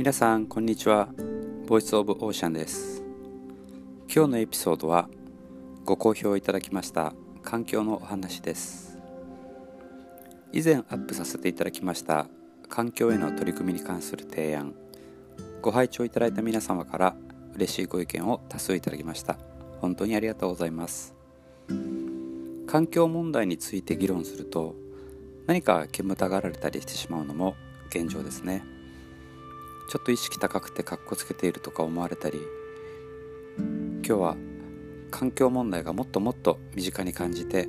皆さんこんにちは。ボイスオブオーシャンです。今日のエピソードはご好評いただきました環境のお話です。以前アップさせていただきました環境への取り組みに関する提案ご拝聴いただいた皆様から嬉しいご意見を多数いただきました。本当にありがとうございます。環境問題について議論すると何か煙たがられたりしてしまうのも現状ですね。ちょっと意識高くてかっこつけているとか思われたり今日は環境問題がもっともっと身近に感じて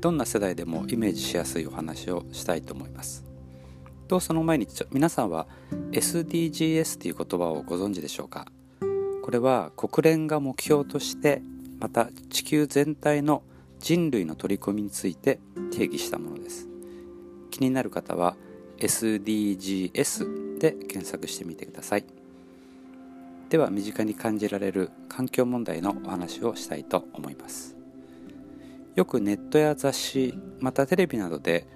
どんな世代でもイメージしやすいお話をしたいと思います。とその前に皆さんは SDGs という言葉をご存知でしょうか？これは国連が目標としてまた地球全体の人類の取り組みについて定義したものです。気になる方は SDGs で検索してみてください。では身近に感じられる環境問題のお話をしたいと思います。よくネットや雑誌またテレビなどで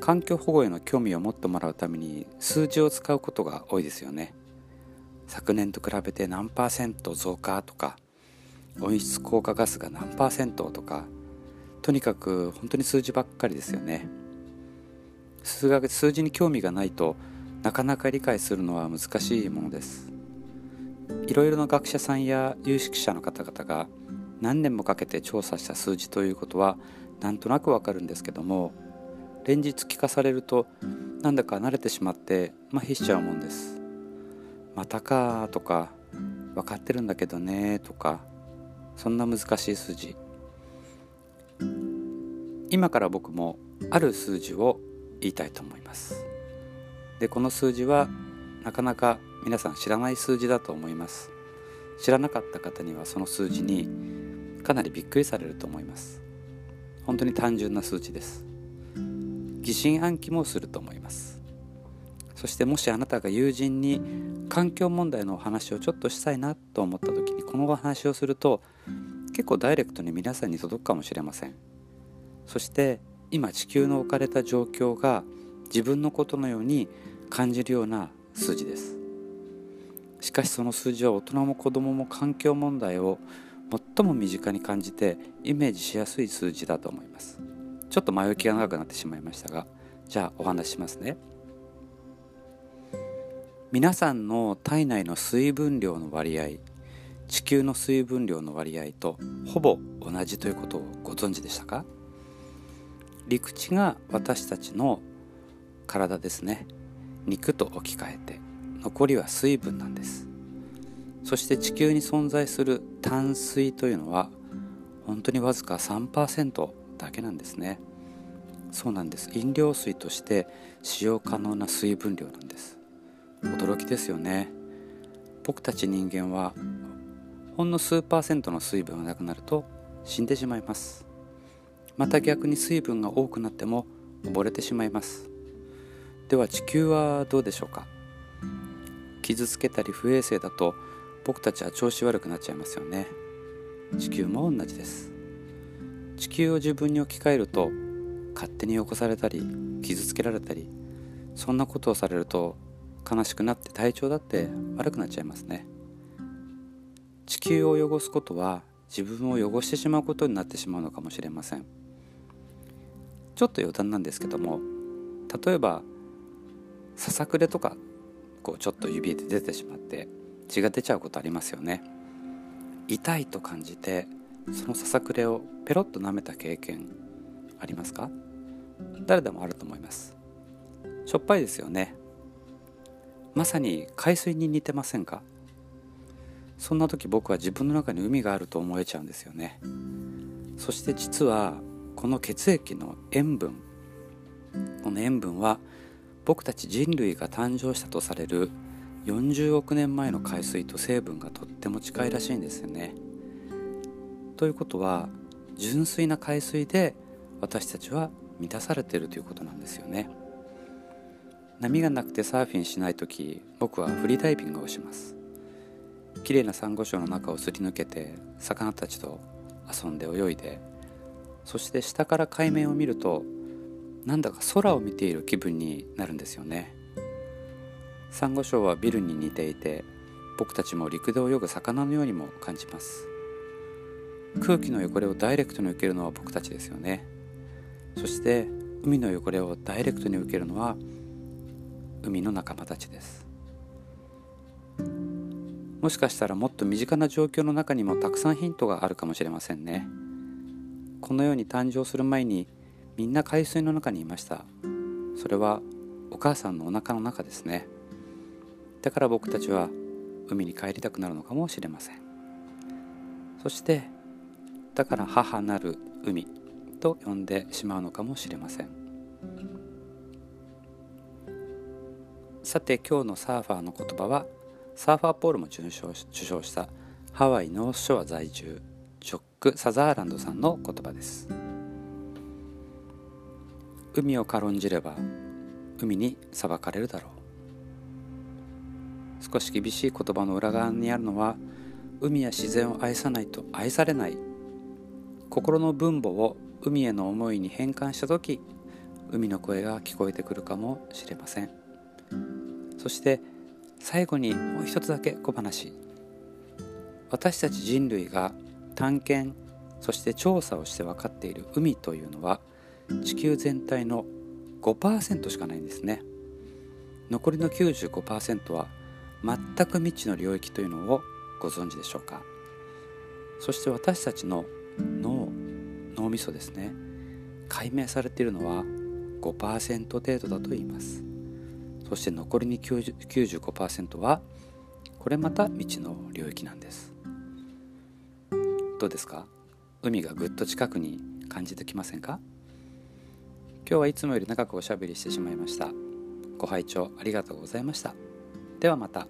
環境保護への興味を持ってもらうために数字を使うことが多いですよね。昨年と比べて何パーセント増加とか温室効果ガスが何パーセントとかとにかく本当に数字ばっかりですよね。数学数字に興味がないとなかなか理解するのは難しいものです。いろいろな学者さんや有識者の方々が何年もかけて調査した数字ということはなんとなくわかるんですけども連日聞かされるとなんだか慣れてしまって麻痺しちゃうもんです。またかとか分かってるんだけどねとかそんな難しい数字。今から僕もある数字を言いたいと思います。でこの数字はなかなか皆さん知らない数字だと思います。知らなかった方にはその数字にかなりびっくりされると思います。本当に単純な数字です。疑心暗鬼もすると思います。そしてもしあなたが友人に環境問題のお話をちょっとしたいなと思った時にこのお話をすると結構ダイレクトに皆さんに届くかもしれません。そして今地球の置かれた状況が自分のことのように感じるような数字です。しかしその数字は大人も子供も環境問題を最も身近に感じてイメージしやすい数字だと思います。ちょっと前置きが長くなってしまいましたがじゃあお話ししますね。皆さんの体内の水分量の割合地球の水分量の割合とほぼ同じということをご存知でしたか？陸地が私たちの体ですね。肉と置き換えて残りは水分なんです。そして地球に存在する淡水というのは本当にわずか3%だけなんですね。そうなんです。飲料水として使用可能な水分量なんです。驚きですよね。僕たち人間はほんの数パーセントの水分がなくなると死んでしまいます。また逆に水分が多くなっても溺れてしまいます。では地球はどうでしょうか？傷つけたり不衛生だと僕たちは調子悪くなっちゃいますよね。地球も同じです。地球を自分に置き換えると勝手に起こされたり傷つけられたりそんなことをされると悲しくなって体調だって悪くなっちゃいますね。地球を汚すことは自分を汚してしまうことになってしまうのかもしれません。ちょっと余談なんですけども例えばささくれとかこうちょっと指で出てしまって血が出ちゃうことありますよね。痛いと感じてそのささくれをペロッと舐めた経験ありますか？誰でもあると思います。しょっぱいですよね。まさに海水に似てませんか？そんな時僕は自分の中に海があると思えちゃうんですよね。そして実はこの血液の塩分この塩分は僕たち人類が誕生したとされる40億年前の海水と成分がとっても近いらしいんですよね。ということは純粋な海水で私たちは満たされているということなんですよね。波がなくてサーフィンしない時僕はフリーダイビングをします。綺麗なサンゴ礁の中をすり抜けて魚たちと遊んで泳いでそして下から海面を見るとなんだか空を見ている気分になるんですよね。サンゴ礁はビルに似ていて僕たちも陸で泳ぐ魚のようにも感じます。空気の汚れをダイレクトに受けるのは僕たちですよね。そして海の汚れをダイレクトに受けるのは海の仲間たちです。もしかしたらもっと身近な状況の中にもたくさんヒントがあるかもしれませんね。この世に誕生する前にみんな海水の中にいました。それはお母さんのお腹の中ですね。だから僕たちは海に帰りたくなるのかもしれません。そしてだから母なる海と呼んでしまうのかもしれません。さて今日のサーファーの言葉はサーファーポールも受賞受賞したハワイノースショア在住ジョック・サザーランドさんの言葉です。海を軽んじれば海に裁かれるだろう。少し厳しい言葉の裏側にあるのは海や自然を愛さないと愛されない心の分母を海への思いに変換した時海の声が聞こえてくるかもしれません。そして最後にもう一つだけ小話。私たち人類が探検そして調査をして分かっている海というのは地球全体の5%しかないんですね。残りの95%は全く未知の領域というのをご存知でしょうか？そして私たちの脳脳みそですね。解明されているのは5%程度だと言います。そして残りに95%はこれまた未知の領域なんです。どうですか？海がぐっと近くに感じてきませんか？今日はいつもより長くおしゃべりしてしまいました。ご拝聴ありがとうございました。ではまた。